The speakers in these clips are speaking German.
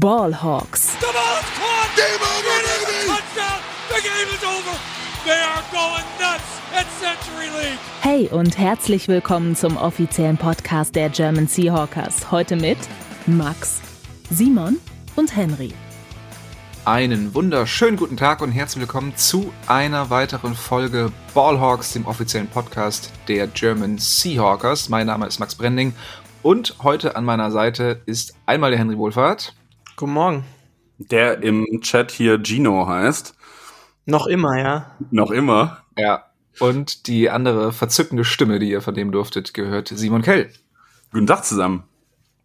Ballhawks. Hey und herzlich willkommen zum offiziellen Podcast der German Seahawkers. Heute mit Max, Simon und Henry. Einen wunderschönen guten Tag und herzlich willkommen zu einer weiteren Folge Ballhawks, dem offiziellen Podcast der German Seahawkers. Mein Name ist Max Brending und heute an meiner Seite ist einmal der Henry Wohlfahrt. Guten Morgen. Der im Chat hier Gino heißt. Noch immer, ja. Noch immer. Ja. Und die andere verzückende Stimme, die ihr vernehmen durftet, gehört Simon Kell. Guten Tag zusammen.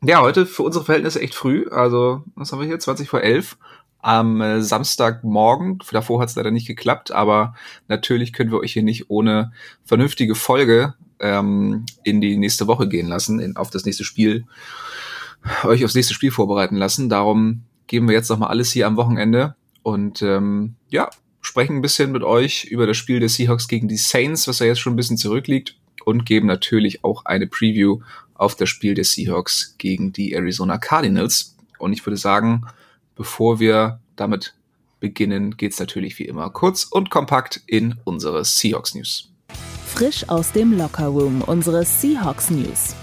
Ja, heute für unsere Verhältnisse echt früh. Also, was haben wir hier? 20 vor 11 am äh, Samstagmorgen. Davor hat es leider nicht geklappt, aber natürlich können wir euch hier nicht ohne vernünftige Folge ähm, in die nächste Woche gehen lassen, in, auf das nächste Spiel, euch aufs nächste Spiel vorbereiten lassen. Darum geben wir jetzt nochmal alles hier am Wochenende und ähm, ja, sprechen ein bisschen mit euch über das Spiel der Seahawks gegen die Saints, was ja jetzt schon ein bisschen zurückliegt und geben natürlich auch eine Preview auf das Spiel der Seahawks gegen die Arizona Cardinals. Und ich würde sagen, bevor wir damit beginnen, geht's natürlich wie immer kurz und kompakt in unsere Seahawks News. Frisch aus dem Lockerroom, unsere Seahawks News.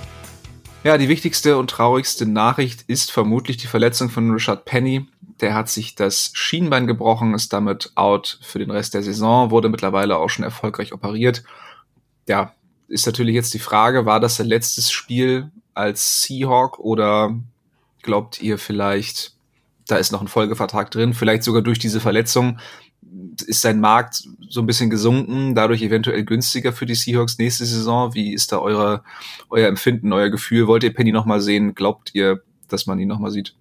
Ja, die wichtigste und traurigste Nachricht ist vermutlich die Verletzung von Richard Penny. Der hat sich das Schienbein gebrochen, ist damit out für den Rest der Saison, wurde mittlerweile auch schon erfolgreich operiert. Ja, ist natürlich jetzt die Frage, war das sein letztes Spiel als Seahawk oder glaubt ihr vielleicht, da ist noch ein Folgevertrag drin, vielleicht sogar durch diese Verletzung ist sein Markt so ein bisschen gesunken, dadurch eventuell günstiger für die Seahawks nächste Saison. Wie ist da eure, euer Empfinden, euer Gefühl? Wollt ihr Penny nochmal sehen? Glaubt ihr, dass man ihn nochmal sieht?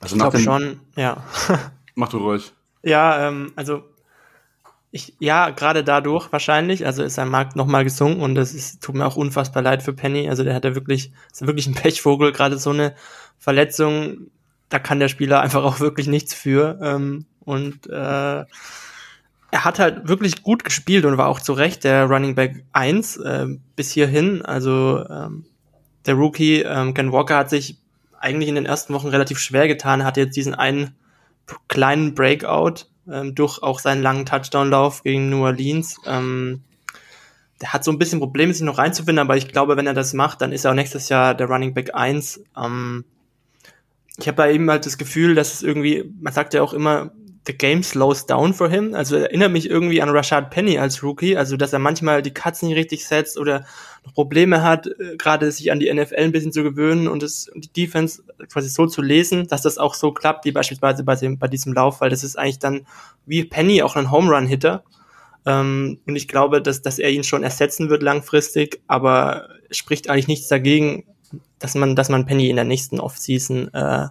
Also ich glaube schon, ja. Mach du ruhig. Ja, ähm, also ich, ja, gerade dadurch wahrscheinlich, also ist sein Markt nochmal gesunken und das ist, tut mir auch unfassbar leid für Penny. Also der hat ja wirklich, ist wirklich ein Pechvogel, gerade so eine Verletzung, da kann der Spieler einfach auch wirklich nichts für. Ähm, und äh, er hat halt wirklich gut gespielt und war auch zu Recht der Running Back 1 äh, bis hierhin. Also ähm, der Rookie ähm, Ken Walker hat sich eigentlich in den ersten Wochen relativ schwer getan, hat jetzt diesen einen kleinen Breakout ähm, durch auch seinen langen Touchdown-Lauf gegen New Orleans. Ähm, der hat so ein bisschen Probleme, sich noch reinzufinden, aber ich glaube, wenn er das macht, dann ist er auch nächstes Jahr der Running Back 1. Ähm, ich habe bei ihm halt das Gefühl, dass es irgendwie, man sagt ja auch immer, the game slows down for him. Also erinnert mich irgendwie an Rashad Penny als Rookie, also dass er manchmal die Cuts nicht richtig setzt oder noch Probleme hat, äh, gerade sich an die NFL ein bisschen zu gewöhnen und es, die Defense quasi so zu lesen, dass das auch so klappt, wie beispielsweise bei, dem, bei diesem Lauf, weil das ist eigentlich dann wie Penny auch ein Home Run Hitter. Ähm, und ich glaube, dass, dass er ihn schon ersetzen wird langfristig, aber spricht eigentlich nichts dagegen, dass man, dass man Penny in der nächsten Offseason äh,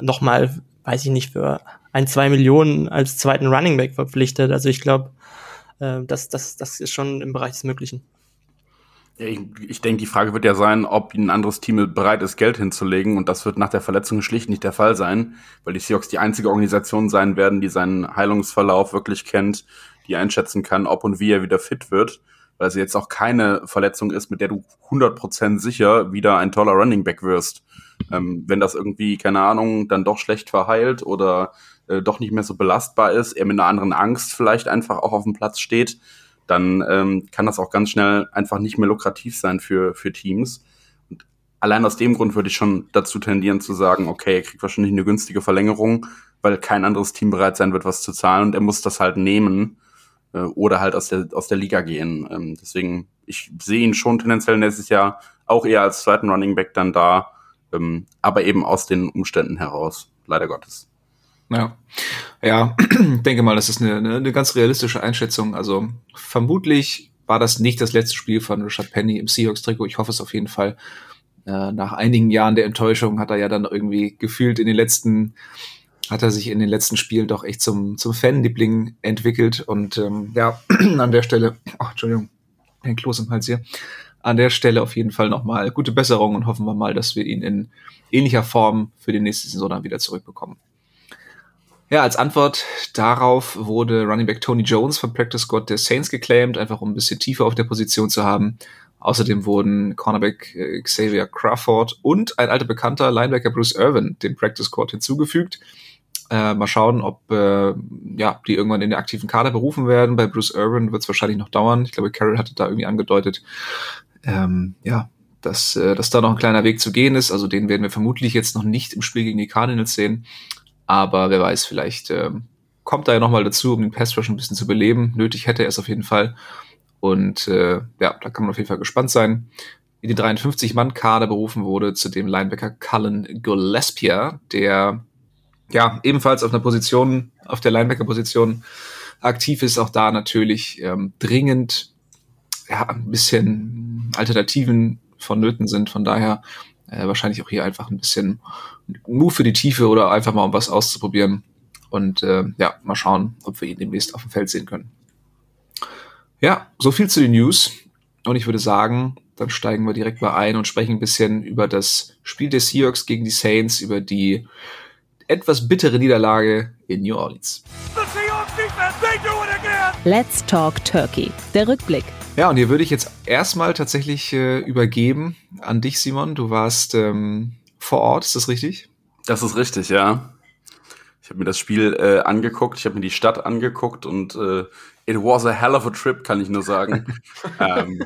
nochmal, weiß ich nicht, für ein, zwei Millionen als zweiten Running Back verpflichtet. Also ich glaube, äh, das, das, das ist schon im Bereich des Möglichen. Ich, ich denke, die Frage wird ja sein, ob ein anderes Team bereit ist, Geld hinzulegen. Und das wird nach der Verletzung schlicht nicht der Fall sein, weil die Seahawks die einzige Organisation sein werden, die seinen Heilungsverlauf wirklich kennt, die einschätzen kann, ob und wie er wieder fit wird. Weil es jetzt auch keine Verletzung ist, mit der du 100% sicher wieder ein toller Running Back wirst. Ähm, wenn das irgendwie, keine Ahnung, dann doch schlecht verheilt oder äh, doch nicht mehr so belastbar ist, er mit einer anderen Angst vielleicht einfach auch auf dem Platz steht, dann ähm, kann das auch ganz schnell einfach nicht mehr lukrativ sein für, für Teams. Und allein aus dem Grund würde ich schon dazu tendieren zu sagen, okay, er kriegt wahrscheinlich eine günstige Verlängerung, weil kein anderes Team bereit sein wird, was zu zahlen und er muss das halt nehmen äh, oder halt aus der, aus der Liga gehen. Ähm, deswegen, ich sehe ihn schon tendenziell nächstes Jahr auch eher als zweiten Running Back dann da, ähm, aber eben aus den Umständen heraus, leider Gottes. Ja, ja, denke mal, das ist eine, eine, eine ganz realistische Einschätzung. Also vermutlich war das nicht das letzte Spiel von Richard Penny im Seahawks-Trikot. Ich hoffe es auf jeden Fall. Äh, nach einigen Jahren der Enttäuschung hat er ja dann irgendwie gefühlt in den letzten, hat er sich in den letzten Spielen doch echt zum, zum Fanliebling entwickelt. Und ähm, ja, an der Stelle, oh, Entschuldigung, ein Kloß im Hals hier. An der Stelle auf jeden Fall nochmal gute Besserung und hoffen wir mal, dass wir ihn in ähnlicher Form für die nächste Saison dann wieder zurückbekommen. Ja, als Antwort darauf wurde Running Back Tony Jones vom Practice Squad der Saints geclaimed, einfach um ein bisschen tiefer auf der Position zu haben. Außerdem wurden Cornerback äh, Xavier Crawford und ein alter Bekannter Linebacker Bruce Irvin dem Practice Squad hinzugefügt. Äh, mal schauen, ob äh, ja, die irgendwann in den aktiven Kader berufen werden. Bei Bruce Irvin wird es wahrscheinlich noch dauern. Ich glaube, Carroll hatte da irgendwie angedeutet, ähm, ja, dass, äh, dass da noch ein kleiner Weg zu gehen ist. Also den werden wir vermutlich jetzt noch nicht im Spiel gegen die Cardinals sehen. Aber wer weiß, vielleicht äh, kommt da ja nochmal dazu, um den Pass Rush ein bisschen zu beleben. Nötig hätte er es auf jeden Fall. Und äh, ja, da kann man auf jeden Fall gespannt sein. In die 53-Mann-Kader berufen wurde zu dem Linebacker Cullen Gillespie, der ja ebenfalls auf einer Position, auf der Linebacker-Position aktiv ist. Auch da natürlich ähm, dringend ja, ein bisschen Alternativen vonnöten sind. Von daher äh, wahrscheinlich auch hier einfach ein bisschen Move für die Tiefe oder einfach mal um was auszuprobieren. Und äh, ja, mal schauen, ob wir ihn demnächst auf dem Feld sehen können. Ja, so viel zu den News. Und ich würde sagen, dann steigen wir direkt mal ein und sprechen ein bisschen über das Spiel des Seahawks gegen die Saints, über die etwas bittere Niederlage in New Orleans. Let's Talk Turkey. Der Rückblick. Ja, und hier würde ich jetzt erstmal tatsächlich äh, übergeben an dich, Simon. Du warst ähm, vor Ort, ist das richtig? Das ist richtig, ja. Ich habe mir das Spiel äh, angeguckt, ich habe mir die Stadt angeguckt und äh, it was a hell of a trip, kann ich nur sagen. ähm,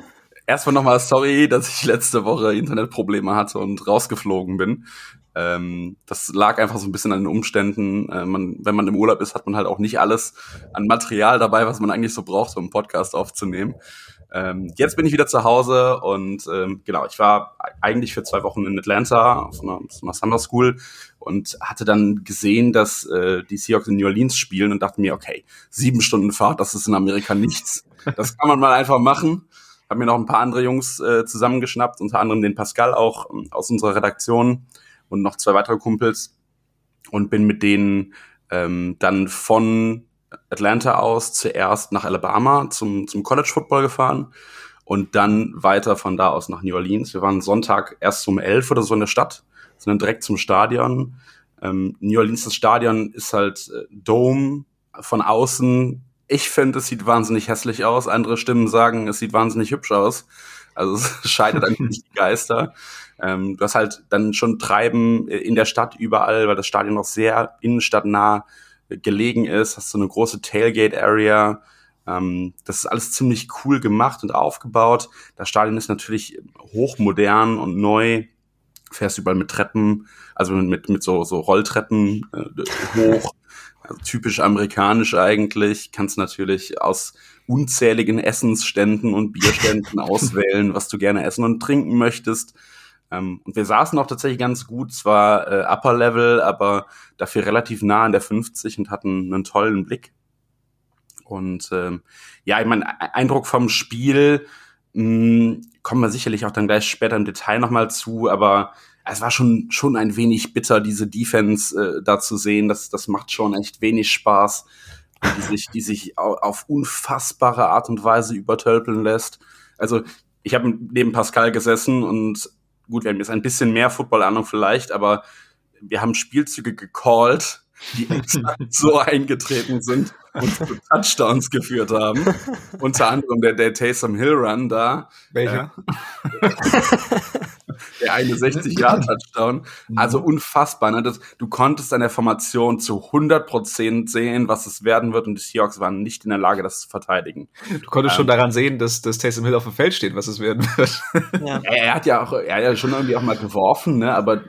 erstmal nochmal sorry, dass ich letzte Woche Internetprobleme hatte und rausgeflogen bin. Ähm, das lag einfach so ein bisschen an den Umständen. Äh, man, wenn man im Urlaub ist, hat man halt auch nicht alles an Material dabei, was man eigentlich so braucht, um einen Podcast aufzunehmen. Ähm, jetzt bin ich wieder zu Hause und ähm, genau, ich war eigentlich für zwei Wochen in Atlanta auf einer, auf einer Summer School und hatte dann gesehen, dass äh, die Seahawks in New Orleans spielen und dachte mir, okay, sieben Stunden Fahrt, das ist in Amerika nichts. Das kann man mal einfach machen. Hab mir noch ein paar andere Jungs äh, zusammengeschnappt, unter anderem den Pascal auch ähm, aus unserer Redaktion und noch zwei weitere Kumpels und bin mit denen ähm, dann von Atlanta aus zuerst nach Alabama zum, zum College Football gefahren und dann weiter von da aus nach New Orleans. Wir waren Sonntag erst um elf oder so in der Stadt, sind dann direkt zum Stadion. Ähm, New Orleans, das Stadion ist halt äh, Dome von außen. Ich finde, es sieht wahnsinnig hässlich aus. Andere Stimmen sagen, es sieht wahnsinnig hübsch aus. Also es scheidet eigentlich nicht die Geister. Ähm, du hast halt dann schon Treiben in der Stadt überall, weil das Stadion noch sehr innenstadtnah gelegen ist, hast du eine große Tailgate-Area. Ähm, das ist alles ziemlich cool gemacht und aufgebaut. Das Stadion ist natürlich hochmodern und neu. Fährst überall mit Treppen, also mit, mit so, so Rolltreppen äh, hoch. Also typisch amerikanisch eigentlich. Kannst natürlich aus unzähligen Essensständen und Bierständen auswählen, was du gerne essen und trinken möchtest. Ähm, und wir saßen auch tatsächlich ganz gut, zwar äh, Upper Level, aber dafür relativ nah an der 50 und hatten einen tollen Blick. Und ähm, ja, ich mein e-, Eindruck vom Spiel mh, hm, kommen wir sicherlich auch dann gleich später im Detail nochmal zu, aber es war schon, schon ein wenig bitter, diese Defense äh, da zu sehen. Das, das macht schon echt wenig Spaß, die sich, die sich auf unfassbare Art und Weise übertölpeln lässt. Also ich habe neben Pascal gesessen und gut, wir haben jetzt ein bisschen mehr Football-Ahnung vielleicht, aber wir haben Spielzüge gecallt, die exakt so eingetreten sind und zu Touchdowns geführt haben. Unter anderem der, der Taysom Hill Run da. Welcher? Der eine 60-Jahr-Touchdown. Mhm. Also unfassbar. Ne? Das, du konntest an der Formation zu 100% sehen, was es werden wird und die Seahawks waren nicht in der Lage, das zu verteidigen. Du konntest ähm, schon daran sehen, dass, dass Taysom Hill auf dem Feld steht, was es werden wird. Ja. Er, er, hat ja auch, er hat ja schon irgendwie auch mal geworfen, ne? aber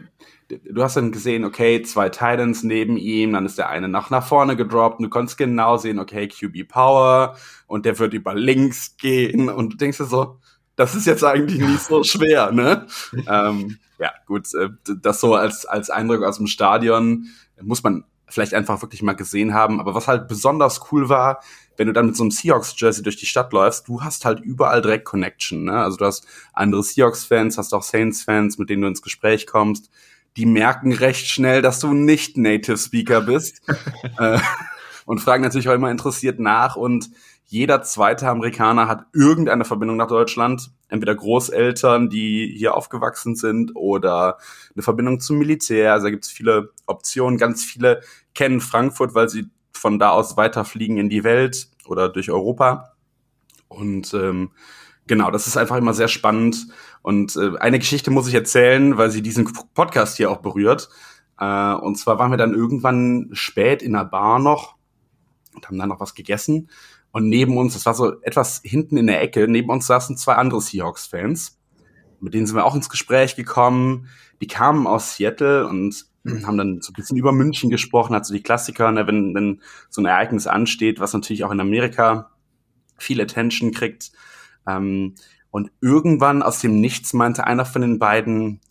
du hast dann gesehen, okay, zwei Titans neben ihm, dann ist der eine nach, nach vorne gedroppt und du konntest genau sehen, okay, QB Power und der wird über links gehen und du denkst dir so, das ist jetzt eigentlich nicht so schwer, ne? ähm, ja, gut, äh, das so als, als Eindruck aus dem Stadion muss man vielleicht einfach wirklich mal gesehen haben. Aber was halt besonders cool war, wenn du dann mit so einem Seahawks-Jersey durch die Stadt läufst, du hast halt überall direkt Connection. Ne? Also du hast andere Seahawks-Fans, hast auch Saints-Fans, mit denen du ins Gespräch kommst. Die merken recht schnell, dass du nicht Native Speaker bist äh, und fragen natürlich auch immer interessiert nach. Und jeder zweite Amerikaner hat irgendeine Verbindung nach Deutschland. Entweder Großeltern, die hier aufgewachsen sind oder eine Verbindung zum Militär. Also da gibt es viele Optionen. Ganz viele kennen Frankfurt, weil sie von da aus weiterfliegen in die Welt oder durch Europa. Und ähm, Genau, das ist einfach immer sehr spannend. Und äh, eine Geschichte muss ich erzählen, weil sie diesen Podcast hier auch berührt. Äh, und zwar waren wir dann irgendwann spät in der Bar noch und haben dann noch was gegessen. Und neben uns, das war so etwas hinten in der Ecke, neben uns saßen zwei andere Seahawks-Fans. Mit denen sind wir auch ins Gespräch gekommen. Die kamen aus Seattle und haben dann so ein bisschen über München gesprochen, also die Klassiker, ne, wenn, wenn so ein Ereignis ansteht, was natürlich auch in Amerika viel Attention kriegt. Ähm, und irgendwann aus dem Nichts meinte einer von den beiden,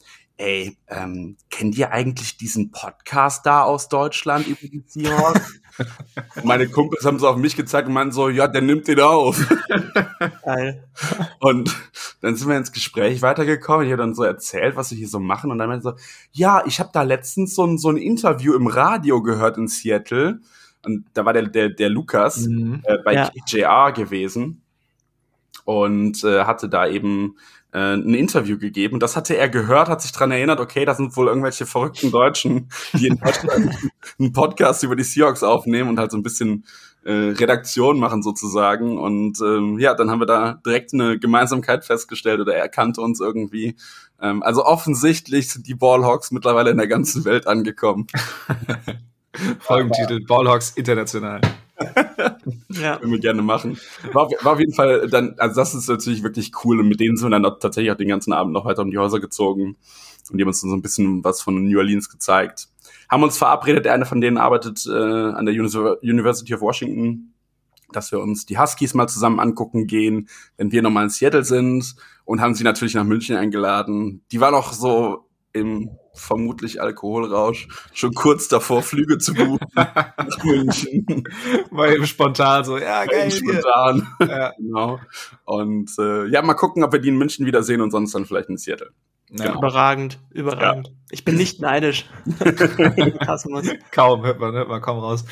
ey, ähm, kennt ihr eigentlich diesen Podcast da aus Deutschland über die Seahawks? Meine Kumpels haben so auf mich gezeigt und meinen so, ja, der nimmt den auf. Geil. Und dann sind wir ins Gespräch weitergekommen. Ich habe dann so erzählt, was wir hier so machen. Und dann meinte so, ja, ich habe da letztens so ein, so ein Interview im Radio gehört in Seattle. Und da war der, der, der Lukas mhm. äh, bei ja. KJR gewesen und äh, hatte da eben äh, ein Interview gegeben. Das hatte er gehört, hat sich dran erinnert, okay, das sind wohl irgendwelche verrückten Deutschen, die in Deutschland einen Podcast über die Seahawks aufnehmen und halt so ein bisschen äh, Redaktion machen sozusagen. Und ähm, ja, dann haben wir da direkt eine Gemeinsamkeit festgestellt oder er kannte uns irgendwie. Ähm, also offensichtlich sind die Ballhawks mittlerweile in der ganzen Welt angekommen. Folgentitel Ballhawks international ja. Können wir gerne machen. War, war auf jeden Fall dann, also das ist natürlich wirklich cool und mit denen sind wir dann tatsächlich auch den ganzen Abend noch weiter um die Häuser gezogen und die haben uns dann so ein bisschen was von New Orleans gezeigt. Haben uns verabredet, der eine von denen arbeitet äh, an der University of Washington, dass wir uns die Huskies mal zusammen angucken gehen, wenn wir nochmal in Seattle sind und haben sie natürlich nach München eingeladen. Die war noch so im vermutlich Alkoholrausch schon kurz davor, Flüge zu buchen nach München. War eben spontan so, ja, geil. Spontan. Ja. genau. Und äh, ja, mal gucken, ob wir die in München wiedersehen und sonst dann vielleicht in Seattle. Ja. Überragend, überragend. Ja. Ich bin nicht neidisch. kaum, hört man, hört man kaum raus.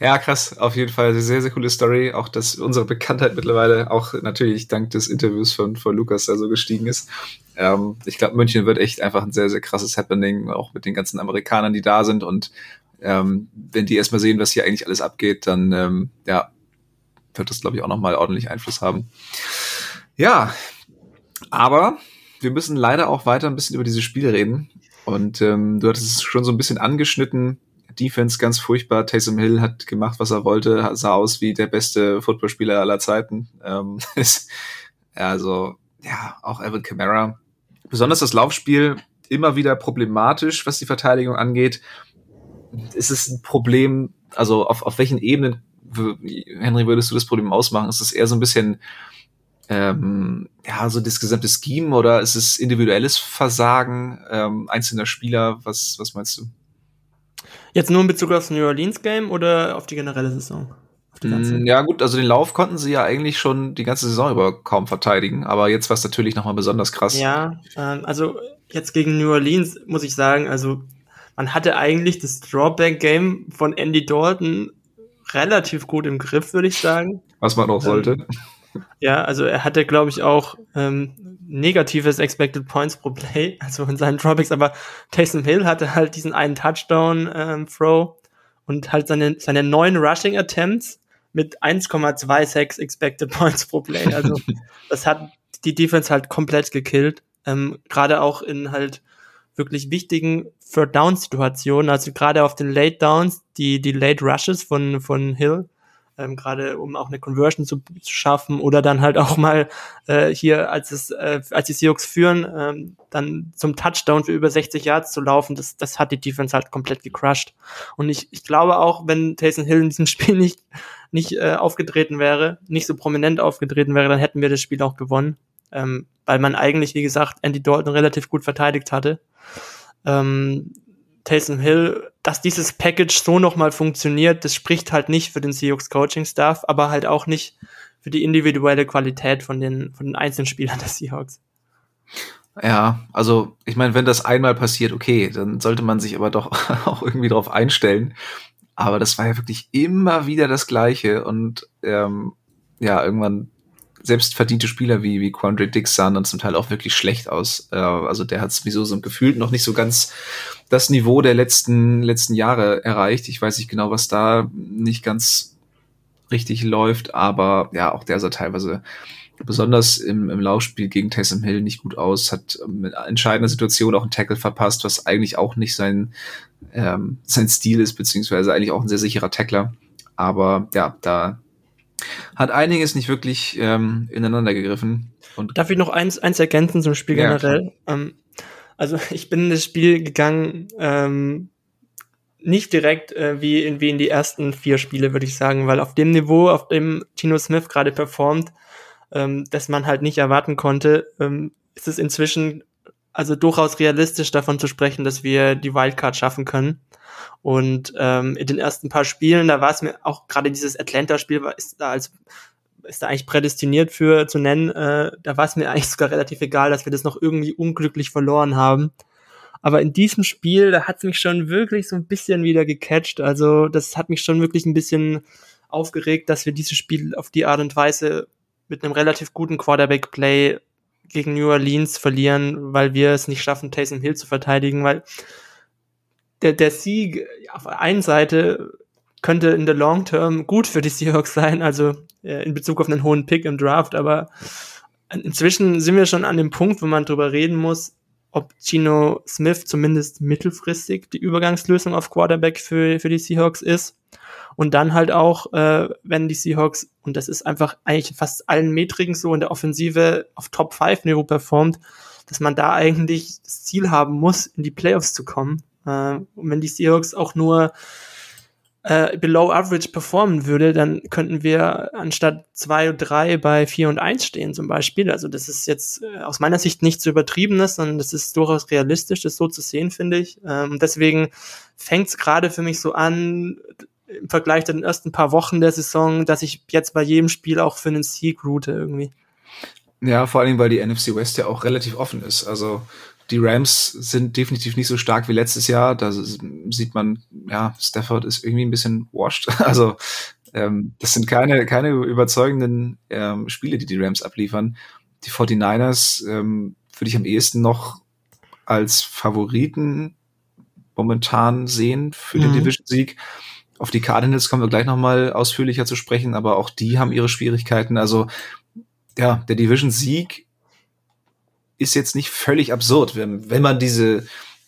Ja, krass, auf jeden Fall. Sehr, sehr coole Story. Auch, dass unsere Bekanntheit mittlerweile auch natürlich dank des Interviews von, von Lukas da so gestiegen ist. Ähm, ich glaube, München wird echt einfach ein sehr, sehr krasses Happening, auch mit den ganzen Amerikanern, die da sind. Und ähm, wenn die erstmal sehen, was hier eigentlich alles abgeht, dann ähm, ja, wird das, glaube ich, auch nochmal ordentlich Einfluss haben. Ja, aber wir müssen leider auch weiter ein bisschen über diese Spiele reden. Und ähm, du hattest es schon so ein bisschen angeschnitten. Defense ganz furchtbar. Taysom Hill hat gemacht, was er wollte, sah aus wie der beste Footballspieler aller Zeiten. Ähm, also, ja, auch Evan Kamara. Besonders das Laufspiel immer wieder problematisch, was die Verteidigung angeht. Ist es ein Problem, also auf, auf welchen Ebenen, Henry, würdest du das Problem ausmachen? Ist es eher so ein bisschen ähm, ja, so das gesamte Scheme oder ist es individuelles Versagen ähm, einzelner Spieler? Was, was meinst du? Jetzt nur in Bezug auf das New Orleans Game oder auf die generelle Saison? Die mm, ja gut, also den Lauf konnten sie ja eigentlich schon die ganze Saison über kaum verteidigen, aber jetzt war es natürlich nochmal besonders krass. Ja, ähm, also jetzt gegen New Orleans muss ich sagen, also man hatte eigentlich das Drawback-Game von Andy Dalton relativ gut im Griff, würde ich sagen. Was man auch sollte. Ähm, ja, also er hatte, glaube ich, auch ähm, negatives Expected Points pro Play, also in seinen Dropbacks, aber Taysom Hill hatte halt diesen einen Touchdown-Throw ähm, und halt seine, seine neun Rushing Attempts mit 1,26 Expected Points pro Play. Also das hat die Defense halt komplett gekillt. Ähm, gerade auch in halt wirklich wichtigen Third Down Situationen, also gerade auf den Late Downs, die, die Late Rushes von, von Hill, ähm, gerade um auch eine Conversion zu, zu, schaffen oder dann halt auch mal äh, hier, als es, äh, als die Seahawks führen, ähm, dann zum Touchdown für über 60 Yards zu laufen, das, das hat die Defense halt komplett gecrushed. Und ich, ich glaube auch, wenn Taysom Hill in diesem Spiel nicht, nicht äh, aufgetreten wäre, nicht so prominent aufgetreten wäre, dann hätten wir das Spiel auch gewonnen. Ähm, weil man eigentlich, wie gesagt, Andy Dalton relativ gut verteidigt hatte. Ähm, Taysom Hill, dass dieses Package so nochmal funktioniert, das spricht halt nicht für den Seahawks Coaching Staff, aber halt auch nicht für die individuelle Qualität von den, von den einzelnen Spielern der Seahawks. Ja, also ich meine, wenn das einmal passiert, okay, dann sollte man sich aber doch auch irgendwie darauf einstellen. Aber das war ja wirklich immer wieder das Gleiche und ähm, ja, irgendwann selbst verdiente Spieler wie, wie Quandre Dix sahen dann zum Teil auch wirklich schlecht aus. Äh, also der hat sowieso so gefühlt noch nicht so ganz das Niveau der letzten, letzten Jahre erreicht. Ich weiß nicht genau, was da nicht ganz richtig läuft, aber ja, auch der sah teilweise besonders im, im Laufspiel gegen Taysom Hill nicht gut aus, hat mit entscheidender Situation auch einen Tackle verpasst, was eigentlich auch nicht sein, ähm, sein Stil ist, beziehungsweise eigentlich auch ein sehr sicherer Tackler. Aber ja, da hat einiges nicht wirklich ähm, ineinander gegriffen. Und Darf ich noch eins, eins ergänzen zum Spiel ja, generell? Ähm, also ich bin in das Spiel gegangen, ähm, nicht direkt äh, wie, in, wie in die ersten vier Spiele, würde ich sagen, weil auf dem Niveau, auf dem Tino Smith gerade performt, ähm, dass man halt nicht erwarten konnte, ähm, ist es inzwischen also durchaus realistisch davon zu sprechen, dass wir die Wildcard schaffen können. Und ähm, in den ersten paar Spielen, da war es mir auch gerade dieses Atlanta-Spiel, ist da als ist da eigentlich prädestiniert für zu nennen. Äh, da war es mir eigentlich sogar relativ egal, dass wir das noch irgendwie unglücklich verloren haben. Aber in diesem Spiel, da hat es mich schon wirklich so ein bisschen wieder gecatcht. Also das hat mich schon wirklich ein bisschen aufgeregt, dass wir dieses Spiel auf die Art und Weise mit einem relativ guten Quarterback-Play gegen New Orleans verlieren, weil wir es nicht schaffen, Taysom Hill zu verteidigen, weil der, der Sieg auf der einen Seite könnte in der Long Term gut für die Seahawks sein, also äh, in Bezug auf einen hohen Pick im Draft, aber inzwischen sind wir schon an dem Punkt, wo man drüber reden muss, ob Gino Smith zumindest mittelfristig die Übergangslösung auf Quarterback für, für die Seahawks ist. Und dann halt auch, äh, wenn die Seahawks, und das ist einfach eigentlich fast allen Metriken so in der Offensive auf Top 5 Niveau performt, dass man da eigentlich das Ziel haben muss, in die Playoffs zu kommen. Äh, und wenn die Seahawks auch nur äh, below average performen würde, dann könnten wir anstatt zwei und drei bei vier und eins stehen zum Beispiel. Also das ist jetzt äh, aus meiner Sicht nicht zu übertriebenes, sondern das ist durchaus realistisch, das so zu sehen, finde ich. Ähm, deswegen fängt es gerade für mich so an, im Vergleich zu den ersten paar Wochen der Saison, dass ich jetzt bei jedem Spiel auch für einen Sieg route irgendwie. Ja, vor allem, weil die NFC West ja auch relativ offen ist. Also die Rams sind definitiv nicht so stark wie letztes Jahr. Da sieht man, ja, Stafford ist irgendwie ein bisschen washed. Also ähm, das sind keine, keine überzeugenden ähm, Spiele, die die Rams abliefern. Die 49ers ähm, würde ich am ehesten noch als Favoriten momentan sehen für den mhm. Division-Sieg. Auf die Cardinals kommen wir gleich nochmal ausführlicher zu sprechen, aber auch die haben ihre Schwierigkeiten. Also ja, der Division-Sieg ist jetzt nicht völlig absurd, wenn, wenn man diese,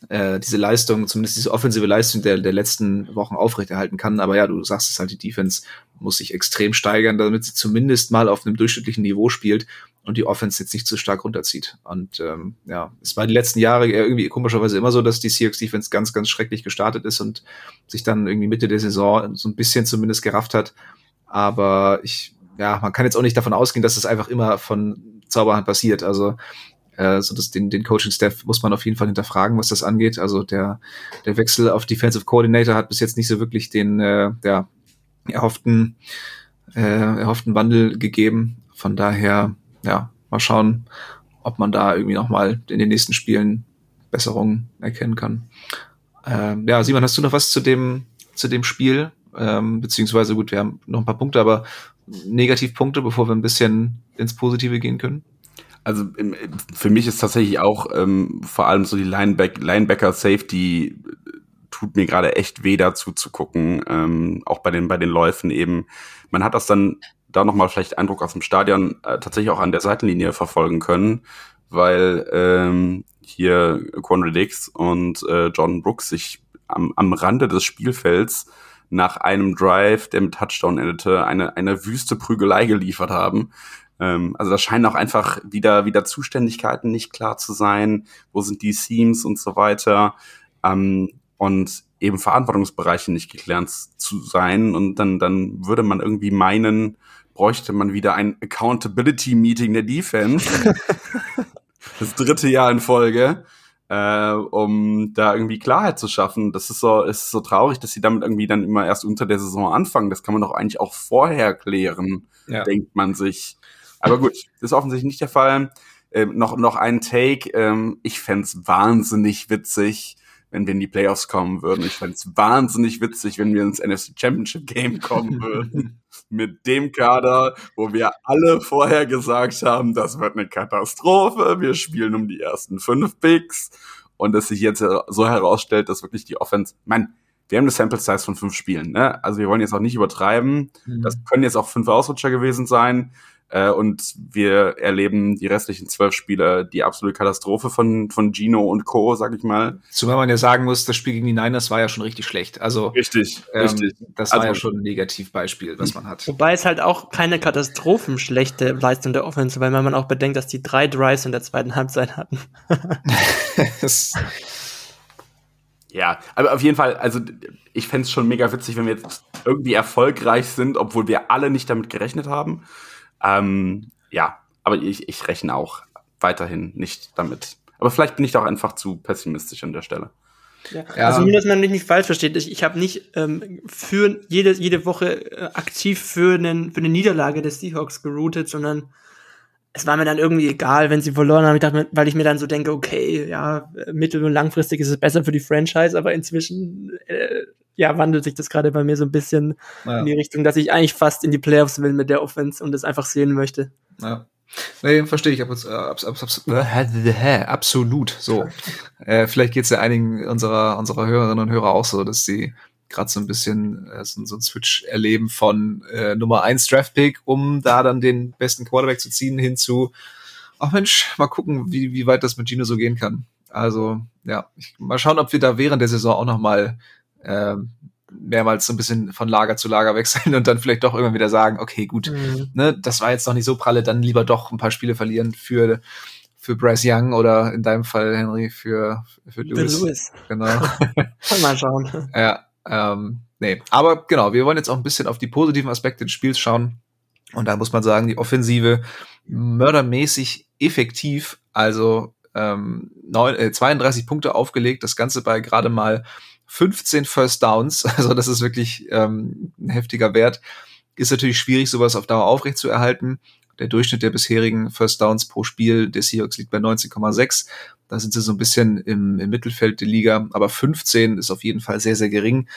äh, diese Leistung, zumindest diese offensive Leistung der, der letzten Wochen aufrechterhalten kann. Aber ja, du sagst es halt, die Defense muss sich extrem steigern, damit sie zumindest mal auf einem durchschnittlichen Niveau spielt und die Offense jetzt nicht zu stark runterzieht. Und ähm, ja, es war die letzten Jahre irgendwie komischerweise immer so, dass die Seahawks Defense ganz, ganz schrecklich gestartet ist und sich dann irgendwie Mitte der Saison so ein bisschen zumindest gerafft hat. Aber ich, ja, man kann jetzt auch nicht davon ausgehen, dass es einfach immer von Zauberhand passiert. Also äh, so dass den, den Coaching-Staff muss man auf jeden Fall hinterfragen, was das angeht. Also der, der Wechsel auf Defensive Coordinator hat bis jetzt nicht so wirklich den äh, der erhofften, äh, erhofften Wandel gegeben. Von daher, ja, mal schauen, ob man da irgendwie nochmal in den nächsten Spielen Besserungen erkennen kann. Ähm, ja, Simon, hast du noch was zu dem, zu dem Spiel? Ähm, beziehungsweise gut, wir haben noch ein paar Punkte, aber Negativpunkte, bevor wir ein bisschen ins Positive gehen können? Also für mich ist tatsächlich auch ähm, vor allem so die Lineback Linebacker Safety tut mir gerade echt weh dazu zu gucken, ähm, auch bei den bei den Läufen eben. Man hat das dann da noch mal vielleicht Eindruck aus dem Stadion äh, tatsächlich auch an der Seitenlinie verfolgen können, weil ähm, hier Quandre Dix und äh, John Brooks sich am, am Rande des Spielfelds nach einem Drive, der mit Touchdown endete, eine, eine wüste Prügelei geliefert haben. Ähm, also da scheinen auch einfach wieder, wieder Zuständigkeiten nicht klar zu sein. Wo sind die Themes und so weiter. Ähm, und eben Verantwortungsbereiche nicht geklärt zu sein. Und dann, dann würde man irgendwie meinen, bräuchte man wieder ein Accountability Meeting der Defense. das dritte Jahr in Folge. Äh, um da irgendwie Klarheit zu schaffen. Das ist so, ist so traurig, dass sie damit irgendwie dann immer erst unter der Saison anfangen. Das kann man doch eigentlich auch vorher klären, ja. denkt man sich. Aber gut, das ist offensichtlich nicht der Fall. Ähm, noch, noch ein Take. Ähm, ich fände wahnsinnig witzig, wenn wir in die Playoffs kommen würden. Ich fände wahnsinnig witzig, wenn wir ins NFC Championship Game kommen würden. Mit dem Kader, wo wir alle vorher gesagt haben, das wird eine Katastrophe. Wir spielen um die ersten fünf Picks. Und es sich jetzt so herausstellt, dass wirklich die Offense, man, wir haben eine Sample Size von fünf Spielen, ne? Also wir wollen jetzt auch nicht übertreiben. Mhm. Das können jetzt auch fünf Ausrutscher gewesen sein. Äh, und wir erleben die restlichen zwölf Spiele die absolute Katastrophe von, von Gino und Co., sag ich mal. Zumal man ja sagen muss, das Spiel gegen die Niners war ja schon richtig schlecht. Also richtig, ähm, richtig. Das war Also- ja schon ein Negativbeispiel, was man hat. Wobei es halt auch keine katastrophenschlechte Leistung der Offense, weil man auch bedenkt, dass die drei Drives in der zweiten Halbzeit hatten. Ja, aber auf jeden Fall, also ich fänd's schon mega witzig, wenn wir jetzt irgendwie erfolgreich sind, obwohl wir alle nicht damit gerechnet haben. Ähm, ja, aber ich, ich rechne auch weiterhin nicht damit. Aber vielleicht bin ich da auch einfach zu pessimistisch an der Stelle. Ja. Ja. Also nur, dass man mich nicht falsch versteht. Ich, ich habe nicht ähm, für jede, jede Woche äh, aktiv für, einen, für eine Niederlage des Seahawks geroutet, sondern es war mir dann irgendwie egal, wenn sie verloren haben. Ich dachte, mir- weil ich mir dann so denke, okay, ja, mittel- und langfristig ist es besser für die Franchise, aber inzwischen äh, ja, wandelt sich das gerade bei mir so ein bisschen ja. in die Richtung, dass ich eigentlich fast in die Playoffs will mit der Offense und das einfach sehen möchte. Ja. Nee, verstehe ich. Abs, abs, abs, abs, äh, absolut. So. äh, vielleicht geht's ja einigen unserer, unserer Hörerinnen und Hörer auch so, dass sie gerade so ein bisschen äh, so, so ein Switch erleben von äh, Nummer 1 Draftpick, um da dann den besten Quarterback zu ziehen, hinzu, ach Mensch, mal gucken, wie, wie weit das mit Gino so gehen kann. Also, ja, ich, mal schauen, ob wir da während der Saison auch noch ähm, mehrmals so ein bisschen von Lager zu Lager wechseln und dann vielleicht doch irgendwann wieder sagen, okay, gut, ne, das war jetzt noch nicht so pralle, dann lieber doch ein paar Spiele verlieren für, für Bryce Young oder in deinem Fall, Henry, für, für Lewis. Lewis. Genau. Mal schauen. ja, ähm, nee. Aber genau, wir wollen jetzt auch ein bisschen auf die positiven Aspekte des Spiels schauen. Und da muss man sagen, die Offensive mördermäßig effektiv, also ähm, neun, äh, 32 Punkte aufgelegt, das Ganze bei gerade mal 15 First Downs, also das ist wirklich ähm, ein heftiger Wert. Ist natürlich schwierig, sowas auf Dauer aufrecht zu erhalten. Der Durchschnitt der bisherigen First Downs pro Spiel der Seahawks liegt bei 19,6. Da sind sie so ein bisschen im, im Mittelfeld der Liga, aber 15 ist auf jeden Fall sehr, sehr gering.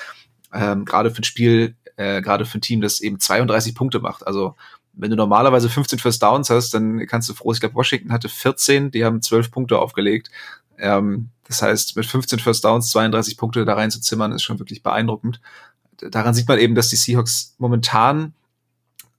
Ähm, gerade für ein Spiel, äh, gerade für ein Team, das eben 32 Punkte macht. Also wenn du normalerweise 15 First Downs hast, dann kannst du froh. sein. Ich glaube, Washington hatte 14, die haben 12 Punkte aufgelegt. Ähm, das heißt, mit 15 First Downs 32 Punkte da reinzuzimmern, ist schon wirklich beeindruckend. Daran sieht man eben, dass die Seahawks momentan,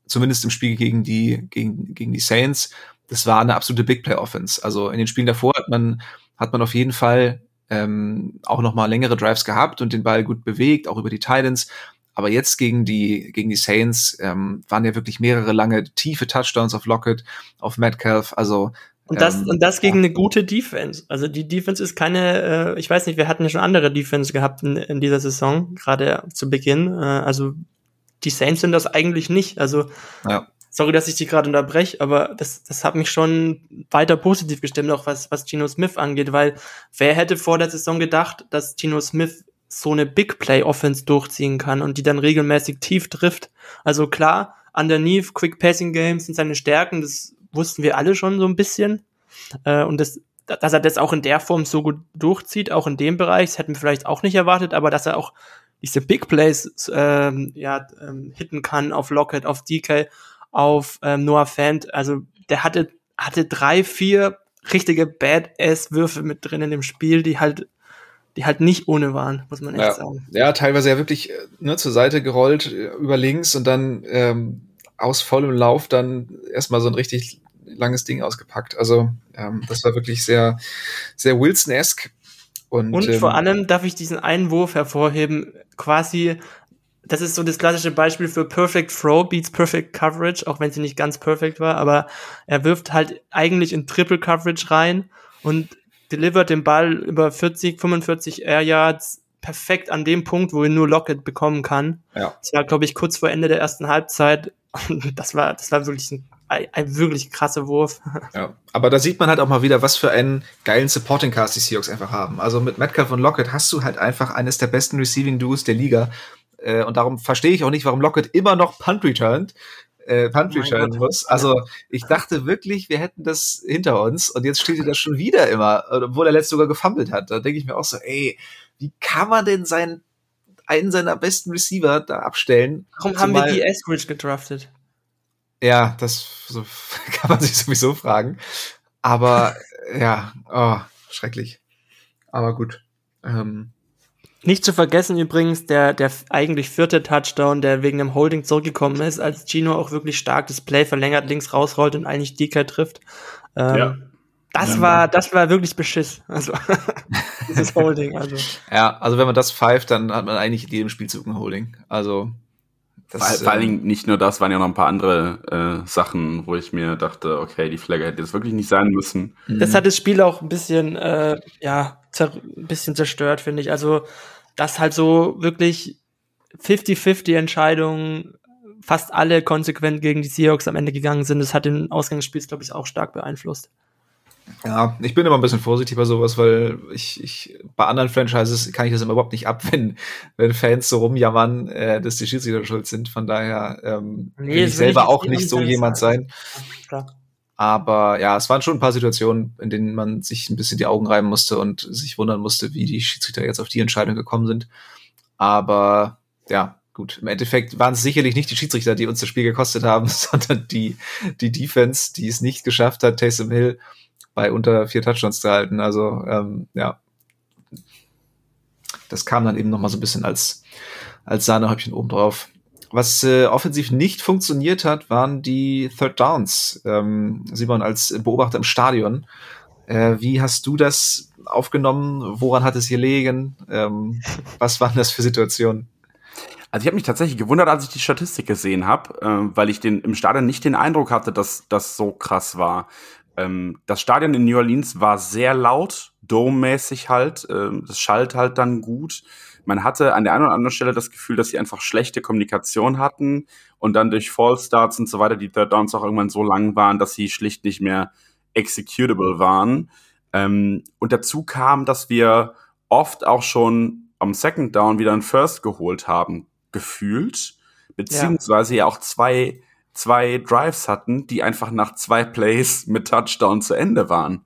zumindest im Spiel gegen die, gegen, gegen die Saints, das war eine absolute Big Play Offense. Also in den Spielen davor hat man, hat man auf jeden Fall ähm, auch noch mal längere Drives gehabt und den Ball gut bewegt, auch über die Titans. Aber jetzt gegen die, gegen die Saints ähm, waren ja wirklich mehrere lange, tiefe Touchdowns auf Lockett, auf Metcalf. Also Und das, ähm, und das gegen eine gute Defense. Also die Defense ist keine, äh, ich weiß nicht, wir hatten ja schon andere Defense gehabt in, in dieser Saison, gerade zu Beginn. Äh, also die Saints sind das eigentlich nicht. Also Ja. sorry, dass ich die gerade unterbreche, aber das, das hat mich schon weiter positiv gestimmt, auch was, was Gino Smith angeht, weil wer hätte vor der Saison gedacht, dass Gino Smith so eine Big Play Offense durchziehen kann und die dann regelmäßig tief trifft. Also klar, underneath Quick Passing Games sind seine Stärken, das wussten wir alle schon so ein bisschen. Äh, und das, dass er das auch in der Form so gut durchzieht, auch in dem Bereich, das hätten wir vielleicht auch nicht erwartet, aber dass er auch diese Big Plays ähm, ja, ähm, hitten kann auf Lockett, auf DK, auf ähm, Noah Fant. Also der hatte, hatte drei, vier richtige Badass-Würfe mit drin in dem Spiel, die halt, die halt nicht ohne waren, muss man echt Ja. sagen. Ja, teilweise ja wirklich äh, ne, zur Seite gerollt, äh, über links und dann ähm, aus vollem Lauf dann erstmal so ein richtig langes Ding ausgepackt. Also ähm, das war wirklich sehr, sehr Wilson-esque. Und, Und ähm, vor allem darf ich diesen Einwurf hervorheben, quasi, das ist so das klassische Beispiel für Perfect Throw beats Perfect Coverage, auch wenn sie nicht ganz perfekt war, aber er wirft halt eigentlich in Triple Coverage rein und delivert den Ball über 40, 45 Air Yards perfekt an dem Punkt, wo ihn nur Lockett bekommen kann. Ja. Das war, glaube ich, kurz vor Ende der ersten Halbzeit. Und das war, das war wirklich ein, ein, wirklich krasser Wurf. Ja, aber da sieht man halt auch mal wieder, was für einen geilen Supporting Cast die Seahawks einfach haben. Also mit Metcalf und Lockett hast du halt einfach eines der besten Receiving Duos der Liga. Äh, und darum verstehe ich auch nicht, warum Lockett immer noch Punt returned. Äh, Punt returnen muss. Also ich dachte wirklich, wir hätten das hinter uns und jetzt steht er da schon wieder immer, obwohl er letztes sogar gefummelt hat. Da denke ich mir auch so, ey, wie kann man denn seinen einen seiner besten Receiver da abstellen? Warum haben wir die Eskridge gedraftet? Ja, das so, kann man sich sowieso fragen. Aber ja, oh, schrecklich. Aber gut. Ähm, Nicht zu vergessen übrigens, der, der eigentlich vierte Touchdown, der wegen dem Holding zurückgekommen ist, als Gino auch wirklich stark das Play verlängert, links rausrollt und eigentlich DK trifft. Ähm, ja. Das ja, war, das war wirklich Beschiss. Also, dieses Holding, also. Ja, also wenn man das pfeift, dann hat man eigentlich in jedem Spielzug ein Holding. Also, das, vor, vor allen Dingen nicht nur das, waren ja noch ein paar andere äh, Sachen, wo ich mir dachte, okay, die Flagge hätte jetzt wirklich nicht sein müssen. Das hat das Spiel auch ein bisschen, äh, ja, ein bisschen zerstört, finde ich. Also, dass halt so wirklich 50-50 Entscheidungen fast alle konsequent gegen die Seahawks am Ende gegangen sind, das hat den Ausgang des Spiels, glaube ich, auch stark beeinflusst. Ja, ich bin immer ein bisschen vorsichtig bei sowas, weil ich, ich bei anderen Franchises kann ich das immer überhaupt nicht ab, wenn, wenn Fans so rumjammern, äh, dass die Schiedsrichter schuld sind. Von daher ähm, nee, will ich selber auch nicht so jemand sein. Ja, Aber ja, es waren schon ein paar Situationen, in denen man sich ein bisschen die Augen reiben musste und sich wundern musste, wie die Schiedsrichter jetzt auf die Entscheidung gekommen sind. Aber ja, gut, im Endeffekt waren es sicherlich nicht die Schiedsrichter, die uns das Spiel gekostet haben, sondern die, die Defense, die es nicht geschafft hat, Taysom Hill bei unter vier Touchdowns zu halten. Also ähm, ja, das kam dann eben noch mal so ein bisschen als als Sahnehäubchen oben drauf. Was äh, offensiv nicht funktioniert hat, waren die Third Downs. Ähm, Simon, als Beobachter im Stadion, äh, wie hast du das aufgenommen? Woran hat es gelegen? Ähm, was waren das für Situationen? Also ich habe mich tatsächlich gewundert, als ich die Statistik gesehen habe, äh, weil ich den im Stadion nicht den Eindruck hatte, dass das so krass war. Ähm, das Stadion in New Orleans war sehr laut, dome-mäßig halt. Ähm, das schallt halt dann gut. Man hatte an der einen oder anderen Stelle das Gefühl, dass sie einfach schlechte Kommunikation hatten und dann durch Fallstarts und so weiter die Third Downs auch irgendwann so lang waren, dass sie schlicht nicht mehr executable waren. Ähm, und dazu kam, dass wir oft auch schon am Second Down wieder ein First geholt haben, gefühlt, beziehungsweise ja, ja auch zwei zwei Drives hatten, die einfach nach zwei Plays mit Touchdown zu Ende waren.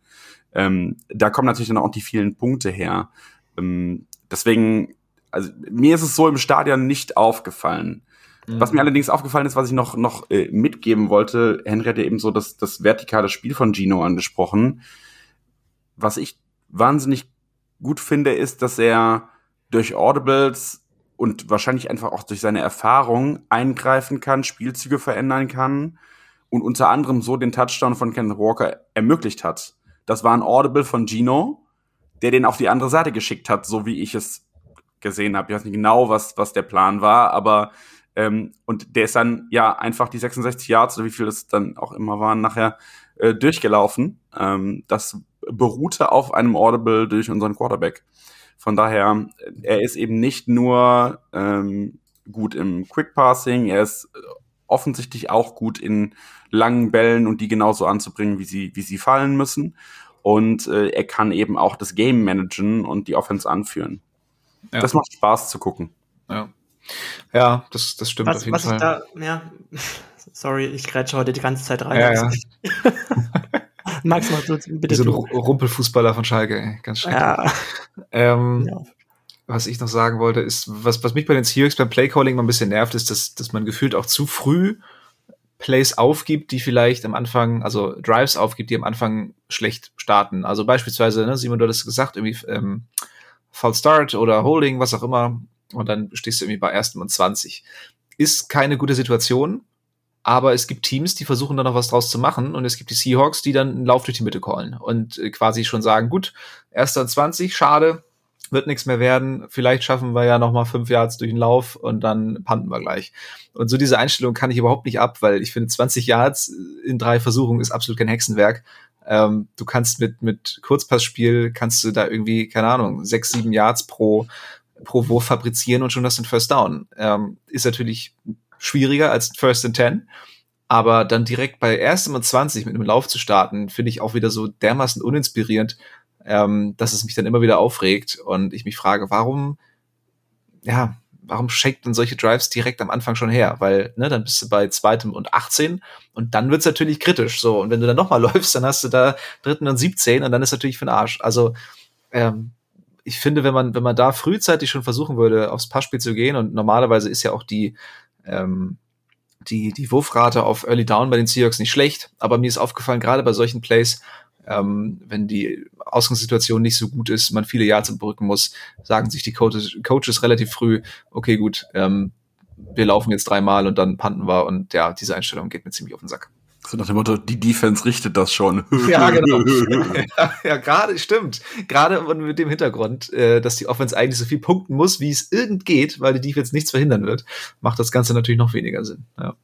Ähm, da kommen natürlich dann auch die vielen Punkte her. Ähm, deswegen, also mir ist es so im Stadion nicht aufgefallen. Mhm. Was mir allerdings aufgefallen ist, was ich noch, noch äh, mitgeben wollte, Henry hat ja eben so das, das vertikale Spiel von Gino angesprochen. Was ich wahnsinnig gut finde, ist, dass er durch Audibles und wahrscheinlich einfach auch durch seine Erfahrung eingreifen kann, Spielzüge verändern kann und unter anderem so den Touchdown von Kenneth Walker ermöglicht hat. Das war ein Audible von Gino, der den auf die andere Seite geschickt hat, so wie ich es gesehen habe. Ich weiß nicht genau, was, was der Plan war, aber ähm, und der ist dann ja einfach die 66 Yards oder wie viel es dann auch immer waren, nachher äh, durchgelaufen. Ähm, das beruhte auf einem Audible durch unseren Quarterback. Von daher, er ist eben nicht nur ähm, gut im Quick Passing, er ist offensichtlich auch gut in langen Bällen und die genauso anzubringen, wie sie, wie sie fallen müssen. Und äh, er kann eben auch das Game managen und die Offense anführen. Ja. Das macht Spaß zu gucken. Ja, ja das, das stimmt was, auf jeden was Fall. Ich da, ja, sorry, ich grätsche heute die ganze Zeit rein. Ja, ja. Max, du bitte. So ein Rumpelfußballer von Schalke, ey. ganz schrecklich. Ja. Ähm, ja. Was ich noch sagen wollte, ist, was, was mich bei den Seahawks beim Playcalling mal ein bisschen nervt, ist, dass, dass man gefühlt auch zu früh Plays aufgibt, die vielleicht am Anfang, also Drives aufgibt, die am Anfang schlecht starten. Also beispielsweise, ne, Simon, du hattest gesagt, irgendwie ähm, Fall Start oder Holding, was auch immer, und dann stehst du irgendwie bei ersten und 20. Ist keine gute Situation, aber es gibt Teams, die versuchen dann noch was draus zu machen und es gibt die Seahawks, die dann einen Lauf durch die Mitte callen und äh, quasi schon sagen, gut, erster und 20, schade, wird nichts mehr werden, vielleicht schaffen wir ja noch mal fünf Yards durch den Lauf und dann panten wir gleich. Und so diese Einstellung kann ich überhaupt nicht ab, weil ich finde 20 Yards in drei Versuchungen ist absolut kein Hexenwerk. Ähm, du kannst mit, mit Kurzpassspiel, kannst du da irgendwie, keine Ahnung, sechs, sieben Yards pro, pro Wurf fabrizieren und schon du einen First Down. Ähm, ist natürlich schwieriger als First and Ten. Aber dann direkt bei erstem und 20 mit einem Lauf zu starten, finde ich auch wieder so dermaßen uninspirierend, ähm, dass es mich dann immer wieder aufregt und ich mich frage, warum, ja, warum shakt denn solche Drives direkt am Anfang schon her? Weil, ne, dann bist du bei zweitem und 18 und dann wird's natürlich kritisch. So, und wenn du dann nochmal läufst, dann hast du da dritten und 17 und dann ist natürlich für den Arsch. Also, ähm, ich finde, wenn man, wenn man da frühzeitig schon versuchen würde, aufs Passspiel zu gehen, und normalerweise ist ja auch die, ähm, die, die Wurfrate auf Early Down bei den Seahawks nicht schlecht, aber mir ist aufgefallen, gerade bei solchen Plays, ähm, wenn die Ausgangssituation nicht so gut ist, man viele Yards überbrücken muss, sagen sich die Coaches, Coaches relativ früh, okay, gut, ähm, wir laufen jetzt dreimal und dann panten wir und ja, diese Einstellung geht mir ziemlich auf den Sack. So nach dem Motto, die Defense richtet das schon. Ja, genau. ja, ja gerade, stimmt. Gerade mit dem Hintergrund, äh, dass die Offense eigentlich so viel punkten muss, wie es irgend geht, weil die Defense nichts verhindern wird, macht das Ganze natürlich noch weniger Sinn. Ja.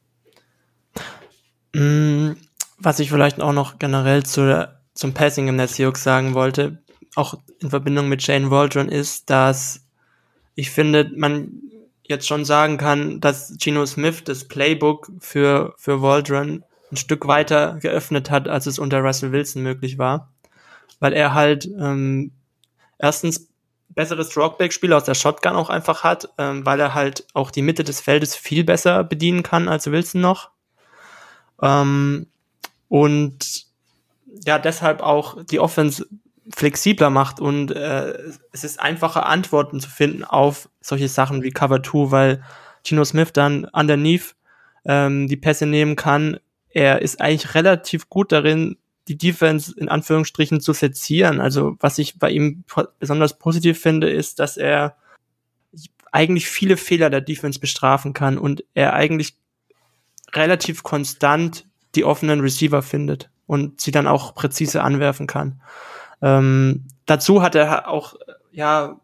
Mm, was ich vielleicht auch noch generell zu, zum Passing im Netz sagen wollte, auch in Verbindung mit Shane Waldron, ist, dass ich finde, man jetzt schon sagen kann, dass Geno Smith das Playbook für, für Waldron ein Stück weiter geöffnet hat, als es unter Russell Wilson möglich war. Weil er halt ähm, erstens besseres Dropback-Spiel aus der Shotgun auch einfach hat, ähm, weil er halt auch die Mitte des Feldes viel besser bedienen kann als Wilson noch. Ähm, und ja, deshalb auch die Offense flexibler macht und äh, es ist einfacher Antworten zu finden auf solche Sachen wie Cover 2, weil Gino Smith dann underneath ähm, die Pässe nehmen kann, er ist eigentlich relativ gut darin, die Defense in Anführungsstrichen zu sezieren. Also was ich bei ihm besonders positiv finde, ist, dass er eigentlich viele Fehler der Defense bestrafen kann und er eigentlich relativ konstant die offenen Receiver findet und sie dann auch präzise anwerfen kann. Ähm, dazu hat er auch, ja,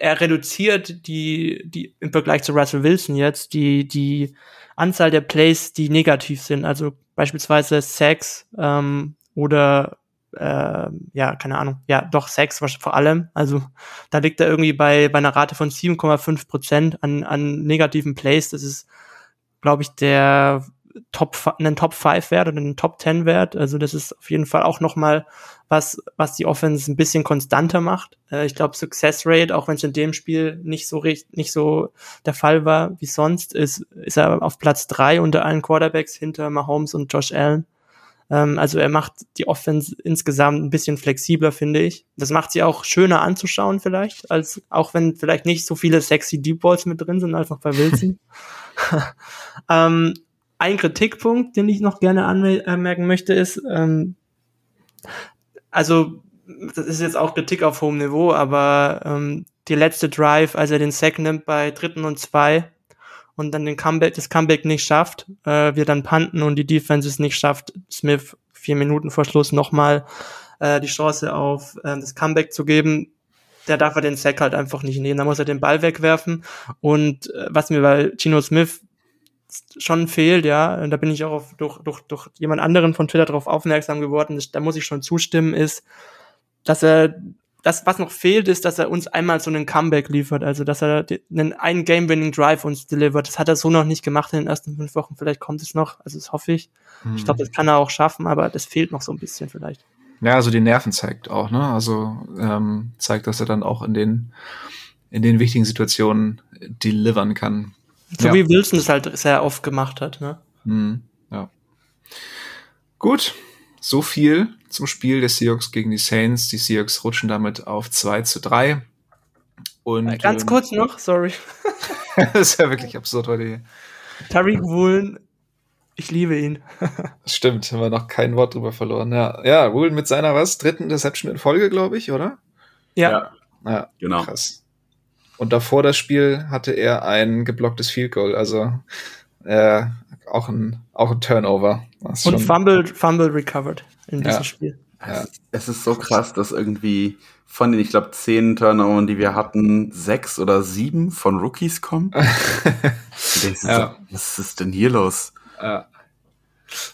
er reduziert die, die im Vergleich zu Russell Wilson jetzt die, die Anzahl der Plays, die negativ sind, also beispielsweise Sex ähm, oder äh, ja, keine Ahnung, ja, doch Sex vor allem. Also da liegt er irgendwie bei, bei einer Rate von 7,5 Prozent an, an negativen Plays. Das ist, glaube ich, der Top, einen Top 5 Wert oder einen Top 10 Wert. Also das ist auf jeden Fall auch nochmal was, was die Offense ein bisschen konstanter macht. Äh, ich glaube, Success Rate, auch wenn es in dem Spiel nicht so richtig, nicht so der Fall war wie sonst, ist, ist er auf Platz drei unter allen Quarterbacks hinter Mahomes und Josh Allen. Ähm, also er macht die Offense insgesamt ein bisschen flexibler, finde ich. Das macht sie auch schöner anzuschauen vielleicht, als auch wenn vielleicht nicht so viele sexy Deep Balls mit drin sind, einfach bei Wilson. ähm, ein Kritikpunkt, den ich noch gerne anmerken möchte, ist, ähm, also das ist jetzt auch Kritik auf hohem Niveau, aber ähm, die letzte Drive, als er den Sack nimmt bei dritten und zwei und dann den Comeback, das Comeback nicht schafft, äh, wir dann panten und die Defense es nicht schafft, Smith vier Minuten vor Schluss nochmal äh, die Chance auf äh, das Comeback zu geben, der darf er den Sack halt einfach nicht nehmen. Da muss er den Ball wegwerfen. Und äh, was mir bei Gino Smith schon fehlt, ja, da bin ich auch auf, durch, durch, durch jemand anderen von Twitter darauf aufmerksam geworden, da muss ich schon zustimmen, ist, dass er, das, was noch fehlt, ist, dass er uns einmal so einen Comeback liefert, also dass er einen, einen Game-Winning-Drive uns delivert. Das hat er so noch nicht gemacht in den ersten fünf Wochen, vielleicht kommt es noch, also das hoffe ich. Mhm. Ich glaube, das kann er auch schaffen, aber das fehlt noch so ein bisschen vielleicht. Ja, also die Nerven zeigt auch, ne? Also ähm, zeigt, dass er dann auch in den in den wichtigen Situationen delivern kann. So ja. wie Wilson es halt sehr oft gemacht hat, ne? Mhm, ja. Gut, so viel zum Spiel der Seahawks gegen die Saints. Die Seahawks rutschen damit auf 2 zu 3. Und, äh, Ganz ähm, kurz noch, sorry. das ist ja wirklich absurd heute hier. Tariq Woolen, ich liebe ihn. Stimmt, haben wir noch kein Wort drüber verloren. Ja, ja Woolen mit seiner was? Dritten Interception in Folge, glaube ich, oder? Ja. ja. Ja, genau. Krass. Und davor das Spiel hatte er ein geblocktes Field Goal, also äh, auch ein auch ein Turnover. Und Fumble, Fumble recovered in diesem ja. Spiel. Ja. Es ist so krass, dass irgendwie von den, ich glaube, zehn Turnovern, die wir hatten, sechs oder sieben von Rookies kommen. ja. so, was ist denn hier los? Ja.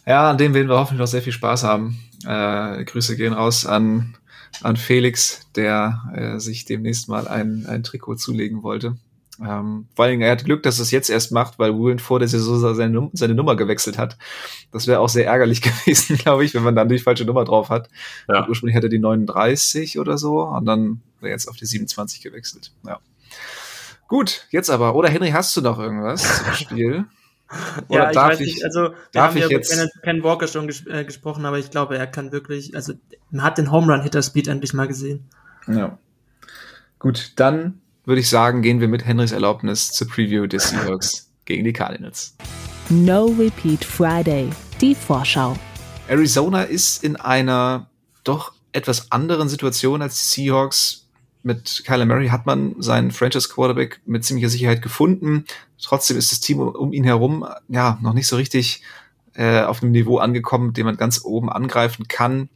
ja, an dem werden wir hoffentlich noch sehr viel Spaß haben. Äh, Grüße gehen raus an an Felix, der äh, sich demnächst mal ein, ein Trikot zulegen wollte. Ähm, vor allem, er hat Glück, dass er es jetzt erst macht, weil Woolen vor der Saison seine, seine Nummer gewechselt hat. Das wäre auch sehr ärgerlich gewesen, glaube ich, wenn man dann die falsche Nummer drauf hat. Ja. Ursprünglich hatte er die 39 oder so und dann wäre jetzt auf die 27 gewechselt. Ja. Gut, jetzt aber. Oder Henry, hast du noch irgendwas zum Spiel? Oder ja, ich weiß nicht, also wir darf haben ja jetzt über Ken Walker schon ges äh, gesprochen, aber ich glaube, er kann wirklich, also man hat den Home Run Hitter Speed endlich mal gesehen. Ja. Gut, dann würde ich sagen, gehen wir mit Henrys Erlaubnis zur Preview des Seahawks gegen die Cardinals. No Repeat Friday, die Vorschau. Arizona ist in einer doch etwas anderen Situation als die Seahawks. Mit Kyler Murray hat man seinen Franchise Quarterback mit ziemlicher Sicherheit gefunden. Trotzdem ist das Team um ihn herum ja noch nicht so richtig äh, auf einem Niveau angekommen, dem man ganz oben angreifen kann.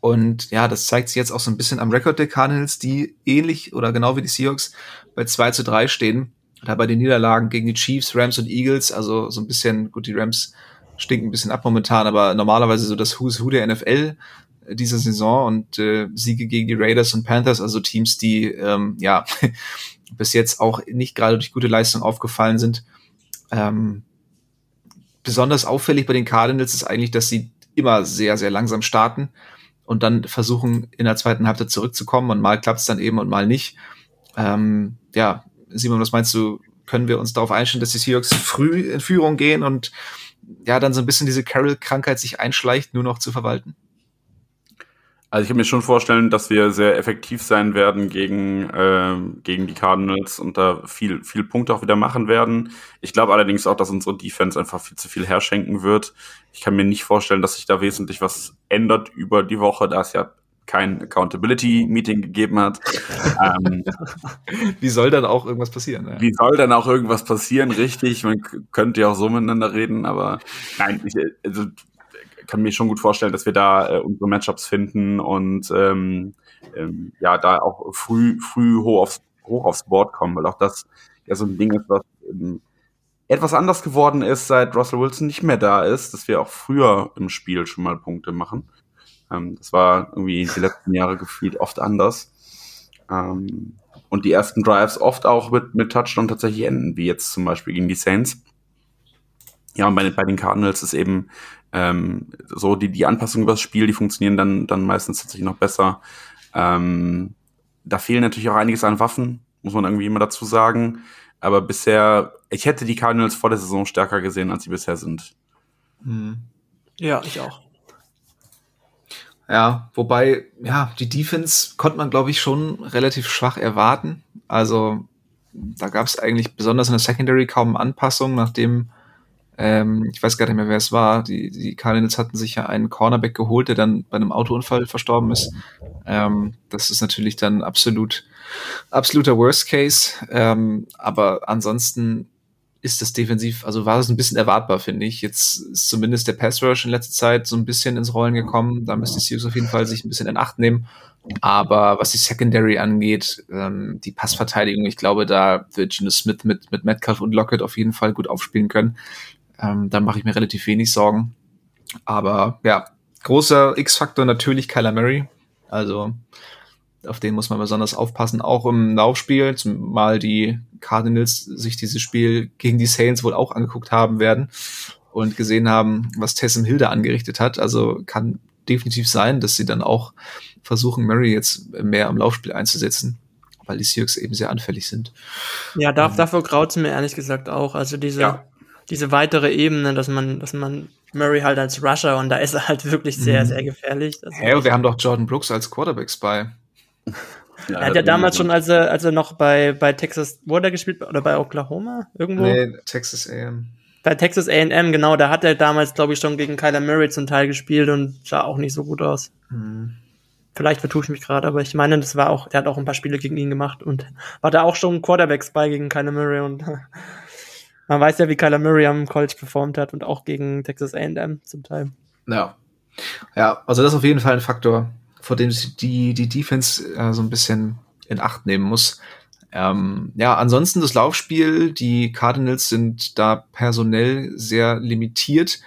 Und ja, das zeigt sich jetzt auch so ein bisschen am Rekord der Cardinals, die ähnlich oder genau wie die Seahawks bei 2 zu 3 stehen. Da bei den Niederlagen gegen die Chiefs, Rams und Eagles, also so ein bisschen, gut, die Rams stinken ein bisschen ab momentan, aber normalerweise so das Who's Who der NFL dieser Saison und äh, Siege gegen die Raiders und Panthers, also Teams, die ähm, ja bis jetzt auch nicht gerade durch gute Leistung aufgefallen sind. Ähm, besonders auffällig bei den Cardinals ist eigentlich, dass sie immer sehr, sehr langsam starten und dann versuchen, in der zweiten Halbzeit zurückzukommen und mal klappt es dann eben und mal nicht. Ähm, ja, Simon, was meinst du? Können wir uns darauf einstellen, dass die Seahawks früh in Führung gehen und ja, dann so ein bisschen diese Carroll-Krankheit sich einschleicht, nur noch zu verwalten? Also ich kann mir schon vorstellen, dass wir sehr effektiv sein werden gegen, äh, gegen die Cardinals und da viel, viel Punkte auch wieder machen werden. Ich glaube allerdings auch, dass unsere Defense einfach viel zu viel herschenken wird. Ich kann mir nicht vorstellen, dass sich da wesentlich was ändert über die Woche, da es ja kein Accountability-Meeting gegeben hat. ähm, wie soll dann auch irgendwas passieren? Ja? Wie soll dann auch irgendwas passieren? Richtig, man könnte ja auch so miteinander reden, aber nein, ich, also kann mir schon gut vorstellen, dass wir da äh, unsere Matchups finden und ähm, ähm, ja, da auch früh, früh hoch aufs, hoch aufs Board kommen, weil auch das ja so ein Ding ist, was ähm, etwas anders geworden ist, seit Russell Wilson nicht mehr da ist, dass wir auch früher im Spiel schon mal Punkte machen. Ähm, das war irgendwie die letzten Jahre gefühlt oft anders. Ähm, und die ersten Drives oft auch mit, mit Touchdown tatsächlich enden, wie jetzt zum Beispiel gegen die Saints. Ja, und bei, bei den Cardinals ist eben ähm, so die, die Anpassung übers Spiel, die funktionieren dann, dann meistens tatsächlich noch besser. Ähm, da fehlen natürlich auch einiges an Waffen, muss man irgendwie immer dazu sagen. Aber bisher, ich hätte die Cardinals vor der Saison stärker gesehen, als sie bisher sind. Mhm. Ja, ich auch. Ja, wobei, ja, die Defense konnte man, glaube ich, schon relativ schwach erwarten. Also da gab es eigentlich besonders in der Secondary kaum Anpassungen, nachdem ähm, ich weiß gar nicht mehr, wer es war. Die, die Cardinals hatten sich ja einen Cornerback geholt, der dann bei einem Autounfall verstorben ist. Ähm, das ist natürlich dann absolut, absoluter Worst Case. Ähm, aber ansonsten ist das defensiv, also war das ein bisschen erwartbar, finde ich. Jetzt ist zumindest der Pass Rush in letzter Zeit so ein bisschen ins Rollen gekommen. Da müssen die Seahawks auf jeden Fall sich ein bisschen in Acht nehmen. Aber was die Secondary angeht, ähm, die Passverteidigung, ich glaube, da wird Gino Smith mit, mit Metcalf und Lockett auf jeden Fall gut aufspielen können. Ähm, da mache ich mir relativ wenig Sorgen. Aber ja, großer X-Faktor natürlich Kyler Murray. Also auf den muss man besonders aufpassen, auch im Laufspiel, zumal die Cardinals sich dieses Spiel gegen die Saints wohl auch angeguckt haben werden und gesehen haben, was Tessem Hilda angerichtet hat. Also kann definitiv sein, dass sie dann auch versuchen, Murray jetzt mehr im Laufspiel einzusetzen, weil die Seahawks eben sehr anfällig sind. Ja, darf, ähm, dafür graut es mir ehrlich gesagt auch. Also diese, ja diese weitere Ebene, dass man, dass man Murray halt als Rusher und da ist er halt wirklich sehr, mhm. sehr gefährlich. Hä, hey, wir haben doch Jordan Brooks als Quarterbacks bei. Ja, er hat ja damals schon, als er, als er noch bei, bei Texas, wo hat er gespielt? Oder bei Oklahoma? Irgendwo? Nee, Texas AM. Bei Texas AM, genau, da hat er damals, glaube ich, schon gegen Kyler Murray zum Teil gespielt und sah auch nicht so gut aus. Mhm. Vielleicht vertue ich mich gerade, aber ich meine, das war auch, der hat auch ein paar Spiele gegen ihn gemacht und war da auch schon Quarterbacks bei gegen Kyler Murray und Man weiß ja, wie Kyler Murray am College performt hat und auch gegen Texas A&M zum Teil. Ja. Ja, also das ist auf jeden Fall ein Faktor, vor dem die, die Defense äh, so ein bisschen in Acht nehmen muss. Ähm, ja, ansonsten das Laufspiel, die Cardinals sind da personell sehr limitiert.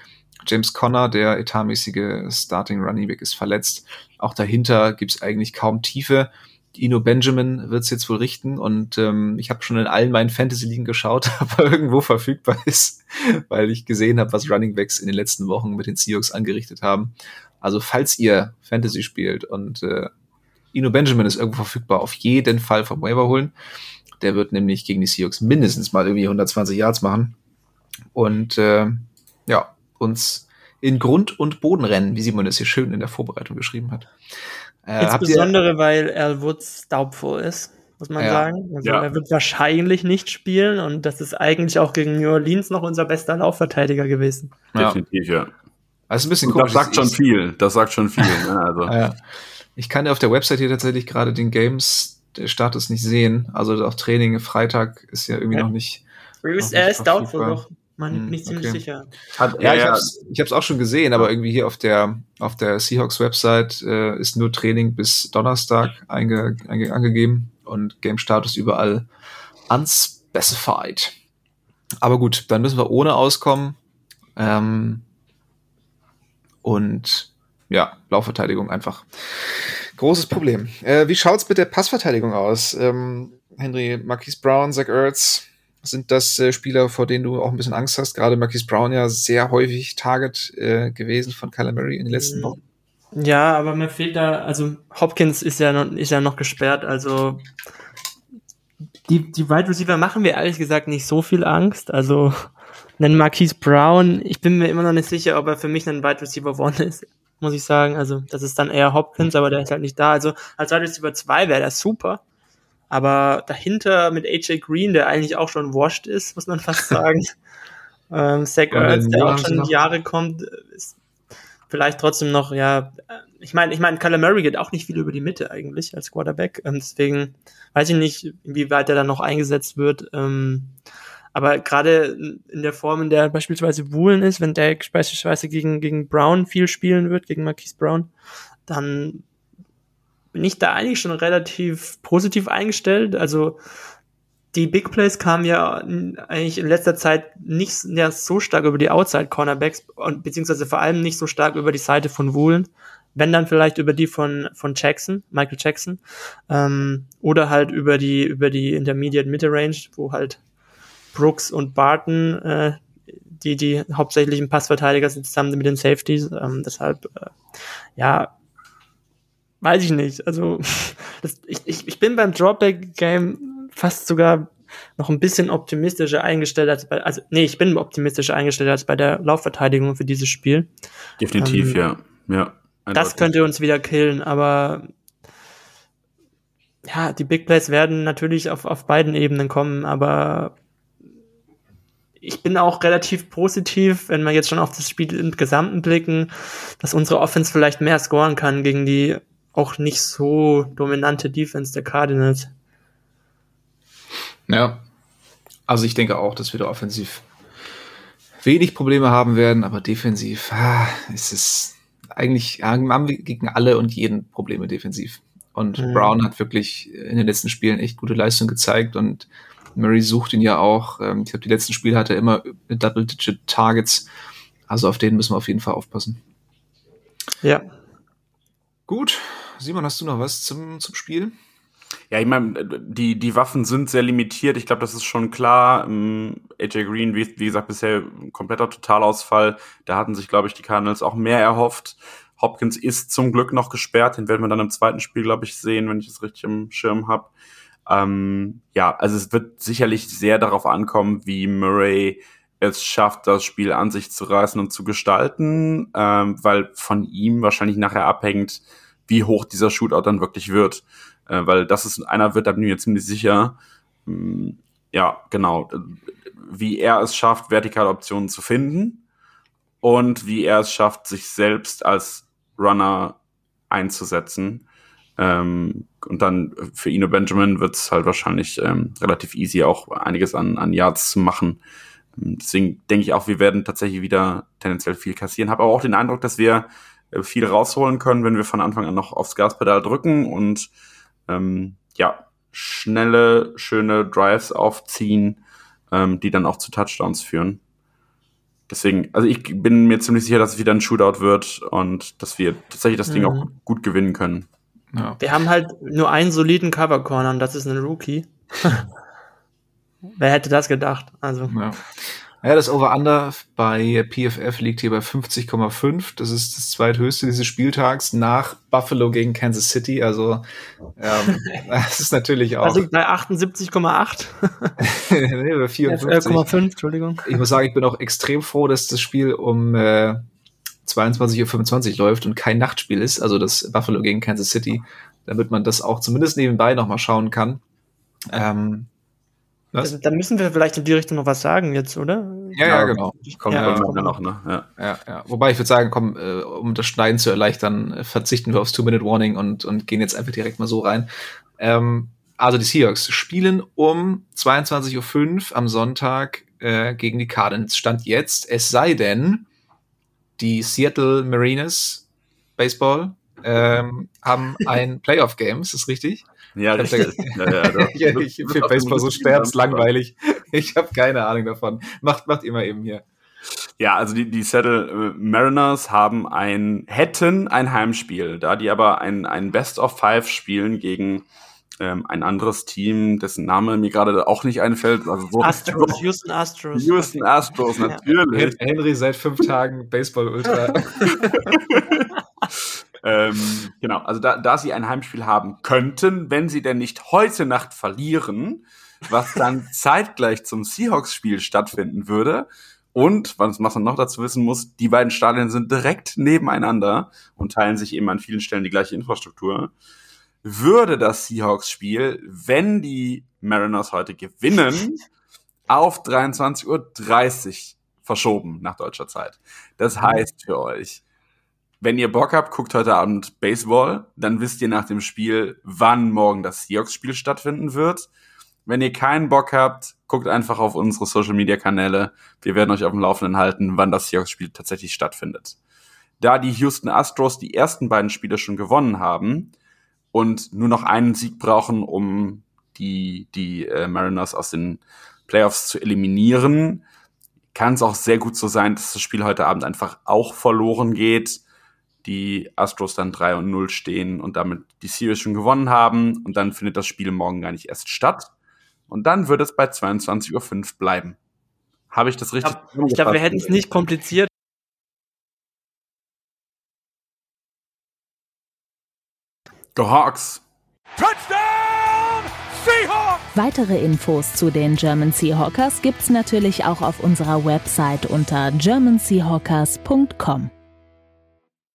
James Conner, der etatmäßige Starting Running Back, ist verletzt. Auch dahinter gibt's eigentlich kaum Tiefe. Ino Benjamin wird es jetzt wohl richten und ähm, ich habe schon in allen meinen Fantasy-Ligen geschaut, ob er irgendwo verfügbar ist, weil ich gesehen habe, was Running Backs in den letzten Wochen mit den Seahawks angerichtet haben. Also falls ihr Fantasy spielt und äh, Ino Benjamin ist irgendwo verfügbar, auf jeden Fall vom Waiver holen. Der wird nämlich gegen die Seahawks mindestens mal irgendwie 120 Yards machen und äh, ja, uns in Grund und Boden rennen, wie Simon es hier schön in der Vorbereitung geschrieben hat. Äh, Insbesondere, weil Al Woods doubtful ist, muss man ja. sagen. Also ja. er wird wahrscheinlich nicht spielen und das ist eigentlich auch gegen New Orleans noch unser bester Laufverteidiger gewesen. Definitiv, ja. Also ein bisschen komisch. Das sagt schon viel. Das sagt schon viel. ne? also. ja. Ich kann ja auf der Website hier tatsächlich gerade den Games-Status nicht sehen. Also auch Training Freitag ist ja irgendwie ja. noch nicht. Er ist doubtful noch. Man hm, nicht ziemlich okay. sicher. Hat, ja, ja, ich habe es ich hab's auch schon gesehen, aber irgendwie hier auf der auf der Seahawks Website äh, ist nur Training bis Donnerstag einge, einge, angegeben und Game Status überall unspecified. Aber gut, dann müssen wir ohne auskommen. Ähm, und ja, Laufverteidigung einfach. Großes Problem. Äh, wie schaut's mit der Passverteidigung aus? Ähm, Henry, Marquise Brown, Zach Ertz, sind das äh, Spieler, vor denen du auch ein bisschen Angst hast? Gerade Marquise Brown ja sehr häufig Target äh, gewesen von Kyler Murray in den letzten Wochen. Ja, aber mir fehlt da, also Hopkins ist ja noch, ist ja noch gesperrt, also die, die Wide Receiver machen mir ehrlich gesagt nicht so viel Angst. Also einen Marquise Brown, ich bin mir immer noch nicht sicher, ob er für mich ein Wide Receiver One ist, muss ich sagen. Also das ist dann eher Hopkins, aber der ist halt nicht da. Also als Wide Receiver 2 wäre der super. Aber dahinter mit AJ Green, der eigentlich auch schon washed ist, muss man fast sagen. ähm, Zach Ertz, der auch schon Jahre kommt, ist vielleicht trotzdem noch, ja, ich meine, ich meine, Kyler Murray geht auch nicht viel über die Mitte eigentlich als Quarterback. Ähm, deswegen weiß ich nicht, inwieweit er dann noch eingesetzt wird. Ähm, aber gerade in der Form, in der beispielsweise Woolen ist, wenn der beispielsweise gegen, gegen Brown viel spielen wird, gegen Marquise Brown, dann bin ich da eigentlich schon relativ positiv eingestellt. Also die Big Plays kamen ja eigentlich in letzter Zeit nicht ja, so stark über die Outside Cornerbacks und beziehungsweise vor allem nicht so stark über die Seite von Woolen. Wenn dann vielleicht über die von, von Jackson, Michael Jackson, ähm, oder halt über die, über die Intermediate Mitte Range, wo halt Brooks und Barton, äh, die, die hauptsächlichen Passverteidiger sind zusammen mit den Safeties. Ähm, deshalb, äh, ja, weiß ich nicht. Also, das, ich, ich, ich bin beim Dropback-Game fast sogar noch ein bisschen optimistischer eingestellt als bei, also, nee, ich bin optimistischer eingestellt als bei der Laufverteidigung für dieses Spiel. Definitiv, ähm, ja. Ja. Das könnte uns wieder killen, aber ja, die Big Plays werden natürlich auf, auf beiden Ebenen kommen, aber ich bin auch relativ positiv, wenn wir jetzt schon auf das Spiel im Gesamten blicken, dass unsere Offense vielleicht mehr scoren kann gegen die auch nicht so dominante Defense der Cardinals. Ja, also ich denke auch, dass wir da offensiv wenig Probleme haben werden, aber defensiv ah, ist es eigentlich, haben wir gegen alle und jeden Probleme defensiv. Und mhm. Brown hat wirklich in den letzten Spielen echt gute Leistung gezeigt und Murray sucht ihn ja auch. Ähm, ich glaube, die letzten Spiele hatte er immer Double-Digit Targets. Also auf den müssen wir auf jeden Fall aufpassen. Ja. Gut. Simon, hast du noch was zum, zum Spiel? Ja, ich meine, die, die Waffen sind sehr limitiert. Ich glaube, das ist schon klar. Ähm, AJ Green, wie, wie gesagt, bisher kompletter Totalausfall. Da hatten sich, glaube ich, die Cardinals auch mehr erhofft. Hopkins ist zum Glück noch gesperrt. Den werden wir dann im zweiten Spiel, glaube ich, sehen, wenn ich es richtig im Schirm habe. Ähm, ja, also es wird sicherlich sehr darauf ankommen, wie Murray es schafft, das Spiel an sich zu reißen und zu gestalten, ähm, weil von ihm wahrscheinlich nachher abhängt, wie hoch dieser Shootout dann wirklich wird. Äh, weil das ist, einer wird da mir ziemlich sicher. Ähm, ja, genau. Wie er es schafft, vertikale Optionen zu finden und wie er es schafft, sich selbst als Runner einzusetzen. Ähm, und dann für Ino Benjamin wird es halt wahrscheinlich ähm, relativ easy, auch einiges an, an Yards zu machen. Deswegen denke ich auch, wir werden tatsächlich wieder tendenziell viel kassieren. Habe aber auch den Eindruck, dass wir äh, viel rausholen können, wenn wir von Anfang an noch aufs Gaspedal drücken und ähm, ja, schnelle, schöne Drives aufziehen, ähm, die dann auch zu Touchdowns führen. Deswegen, also ich bin mir ziemlich sicher, dass es wieder ein Shootout wird und dass wir tatsächlich das mhm. Ding auch gut gewinnen können. Ja. Wir haben halt nur einen soliden Cover Corner und das ist ein Rookie. Wer hätte das gedacht? Also. Ja. Ja, das Over-Under bei PFF liegt hier bei 50,5. Das ist das zweithöchste dieses Spieltags nach Buffalo gegen Kansas City. Also ähm, das ist natürlich auch. Also bei 78,8. nee, bei 54,5, Entschuldigung. Ich muss sagen, ich bin auch extrem froh, dass das Spiel um äh, 22.25 Uhr läuft und kein Nachtspiel ist, also das Buffalo gegen Kansas City, damit man das auch zumindest nebenbei nochmal schauen kann. Ähm? Also, da müssen wir vielleicht in die Richtung noch was sagen jetzt, oder? Ja, ja, genau. Kommt Ja, ja, noch, ne? Ja. Ja, ja. Wobei ich würde sagen, komm, äh, um das Schneiden zu erleichtern, äh, verzichten wir aufs Two-Minute-Warning und, und gehen jetzt einfach direkt mal so rein. Ähm, also die Seahawks spielen um 22.05 Uhr am Sonntag äh, gegen die Cardinals. Stand jetzt, es sei denn, die Seattle Mariners Baseball ähm, haben ein Playoff-Game, ist das richtig? Ja, richtig. Ja, ja, doch. Ja, ich finde Baseball so sterbenslangweilig. Ich habe keine Ahnung davon. Macht, macht immer eben hier. Ja, also die, die Seattle äh, Mariners haben ein, hätten ein Heimspiel, da die aber ein, ein Best of Five spielen gegen ähm, ein anderes Team, dessen Name mir gerade auch nicht einfällt. Also so Astros, Houston Astros. Houston Astros, Ja. natürlich. Hen- Henry seit fünf Tagen Baseball-Ultra. Ähm, genau, also da, da sie ein Heimspiel haben könnten, wenn sie denn nicht heute Nacht verlieren, was dann zeitgleich zum Seahawks-Spiel stattfinden würde. Und, was man noch dazu wissen muss, die beiden Stadien sind direkt nebeneinander und teilen sich eben an vielen Stellen die gleiche Infrastruktur. Würde das Seahawks-Spiel, wenn die Mariners heute gewinnen, auf 23.30 Uhr verschoben nach deutscher Zeit. Das heißt für euch, wenn ihr Bock habt, guckt heute Abend Baseball, dann wisst ihr nach dem Spiel, wann morgen das Seahawks-Spiel stattfinden wird. Wenn ihr keinen Bock habt, guckt einfach auf unsere Social-Media-Kanäle. Wir werden euch auf dem Laufenden halten, wann das Seahawks-Spiel tatsächlich stattfindet. Da die Houston Astros die ersten beiden Spiele schon gewonnen haben und nur noch einen Sieg brauchen, um die, die äh, Mariners aus den Playoffs zu eliminieren, kann es auch sehr gut so sein, dass das Spiel heute Abend einfach auch verloren geht die Astros dann 3 und 0 stehen und damit die Series schon gewonnen haben und dann findet das Spiel morgen gar nicht erst statt und dann wird es bei 22.05 Uhr bleiben. Habe ich das Ich richtig? glaube, glaub, wir hätten es nicht kompliziert. Go Hawks! Weitere Infos zu den German Seahawkers gibt's natürlich auch auf unserer Website unter germanseahawkers.com.